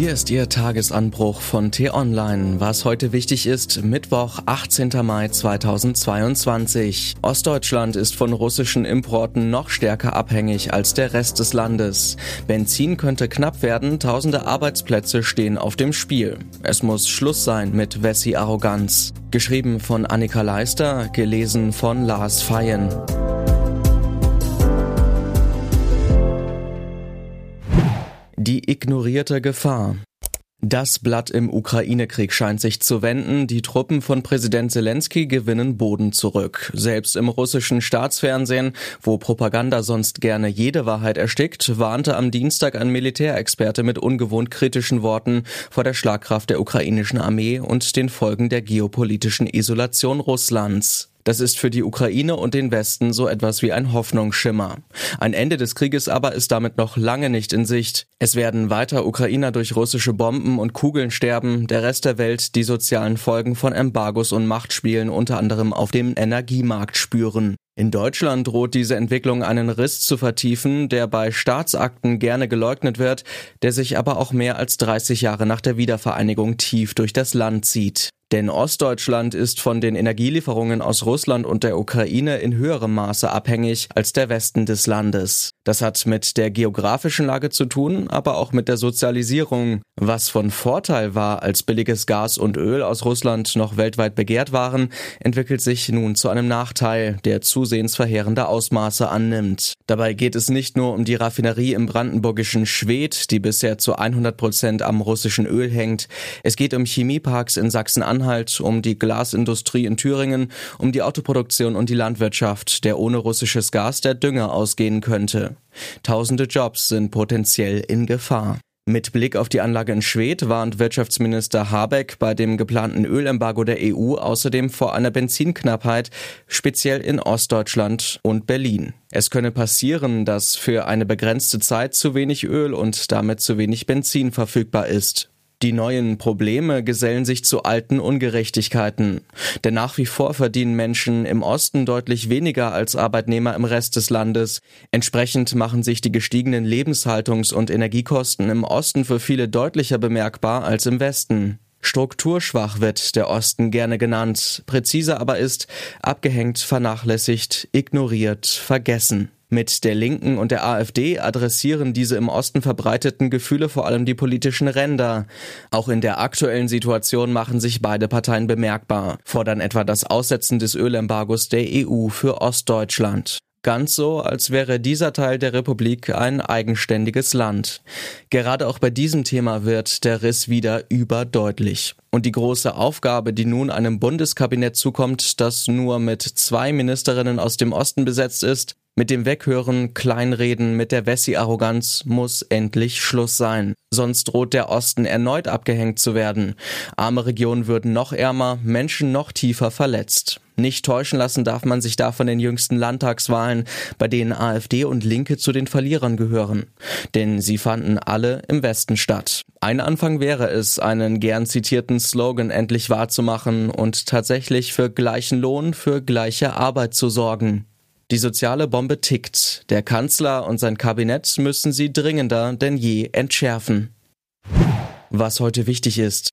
Hier ist Ihr Tagesanbruch von T-Online. Was heute wichtig ist, Mittwoch, 18. Mai 2022. Ostdeutschland ist von russischen Importen noch stärker abhängig als der Rest des Landes. Benzin könnte knapp werden, tausende Arbeitsplätze stehen auf dem Spiel. Es muss Schluss sein mit Wessi-Arroganz. Geschrieben von Annika Leister, gelesen von Lars Feyen. Die ignorierte Gefahr. Das Blatt im Ukraine-Krieg scheint sich zu wenden. Die Truppen von Präsident Zelensky gewinnen Boden zurück. Selbst im russischen Staatsfernsehen, wo Propaganda sonst gerne jede Wahrheit erstickt, warnte am Dienstag ein Militärexperte mit ungewohnt kritischen Worten vor der Schlagkraft der ukrainischen Armee und den Folgen der geopolitischen Isolation Russlands. Das ist für die Ukraine und den Westen so etwas wie ein Hoffnungsschimmer. Ein Ende des Krieges aber ist damit noch lange nicht in Sicht. Es werden weiter Ukrainer durch russische Bomben und Kugeln sterben, der Rest der Welt die sozialen Folgen von Embargos und Machtspielen unter anderem auf dem Energiemarkt spüren. In Deutschland droht diese Entwicklung einen Riss zu vertiefen, der bei Staatsakten gerne geleugnet wird, der sich aber auch mehr als 30 Jahre nach der Wiedervereinigung tief durch das Land zieht. Denn Ostdeutschland ist von den Energielieferungen aus Russland und der Ukraine in höherem Maße abhängig als der Westen des Landes. Das hat mit der geografischen Lage zu tun, aber auch mit der Sozialisierung. Was von Vorteil war, als billiges Gas und Öl aus Russland noch weltweit begehrt waren, entwickelt sich nun zu einem Nachteil, der zusehends verheerende Ausmaße annimmt. Dabei geht es nicht nur um die Raffinerie im brandenburgischen Schwedt, die bisher zu 100 Prozent am russischen Öl hängt. Es geht um Chemieparks in Sachsen-Anhalt Anhalt, um die Glasindustrie in Thüringen, um die Autoproduktion und die Landwirtschaft, der ohne russisches Gas der Dünger ausgehen könnte. Tausende Jobs sind potenziell in Gefahr. Mit Blick auf die Anlage in Schwedt warnt Wirtschaftsminister Habeck bei dem geplanten Ölembargo der EU außerdem vor einer Benzinknappheit, speziell in Ostdeutschland und Berlin. Es könne passieren, dass für eine begrenzte Zeit zu wenig Öl und damit zu wenig Benzin verfügbar ist. Die neuen Probleme gesellen sich zu alten Ungerechtigkeiten. Denn nach wie vor verdienen Menschen im Osten deutlich weniger als Arbeitnehmer im Rest des Landes. Entsprechend machen sich die gestiegenen Lebenshaltungs- und Energiekosten im Osten für viele deutlicher bemerkbar als im Westen. Strukturschwach wird der Osten gerne genannt, präziser aber ist abgehängt, vernachlässigt, ignoriert, vergessen. Mit der Linken und der AfD adressieren diese im Osten verbreiteten Gefühle vor allem die politischen Ränder. Auch in der aktuellen Situation machen sich beide Parteien bemerkbar, fordern etwa das Aussetzen des Ölembargos der EU für Ostdeutschland. Ganz so, als wäre dieser Teil der Republik ein eigenständiges Land. Gerade auch bei diesem Thema wird der Riss wieder überdeutlich. Und die große Aufgabe, die nun einem Bundeskabinett zukommt, das nur mit zwei Ministerinnen aus dem Osten besetzt ist, mit dem Weghören, Kleinreden, mit der Wessi-Arroganz muss endlich Schluss sein. Sonst droht der Osten erneut abgehängt zu werden. Arme Regionen würden noch ärmer, Menschen noch tiefer verletzt. Nicht täuschen lassen darf man sich da von den jüngsten Landtagswahlen, bei denen AfD und Linke zu den Verlierern gehören. Denn sie fanden alle im Westen statt. Ein Anfang wäre es, einen gern zitierten Slogan endlich wahrzumachen und tatsächlich für gleichen Lohn für gleiche Arbeit zu sorgen. Die soziale Bombe tickt. Der Kanzler und sein Kabinett müssen sie dringender denn je entschärfen. Was heute wichtig ist.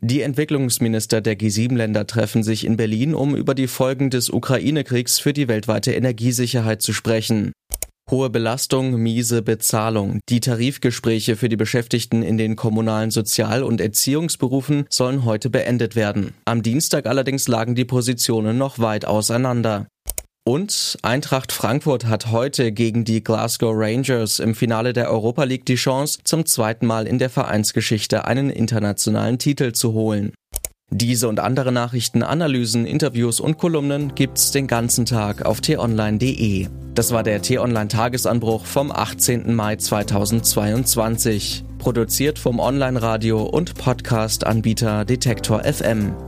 Die Entwicklungsminister der G7-Länder treffen sich in Berlin, um über die Folgen des Ukraine-Kriegs für die weltweite Energiesicherheit zu sprechen. Hohe Belastung, miese Bezahlung. Die Tarifgespräche für die Beschäftigten in den kommunalen Sozial- und Erziehungsberufen sollen heute beendet werden. Am Dienstag allerdings lagen die Positionen noch weit auseinander. Und Eintracht Frankfurt hat heute gegen die Glasgow Rangers im Finale der Europa League die Chance, zum zweiten Mal in der Vereinsgeschichte einen internationalen Titel zu holen. Diese und andere Nachrichten, Analysen, Interviews und Kolumnen gibt's den ganzen Tag auf t-online.de. Das war der T-Online Tagesanbruch vom 18. Mai 2022. Produziert vom Online-Radio und Podcast-Anbieter Detektor FM.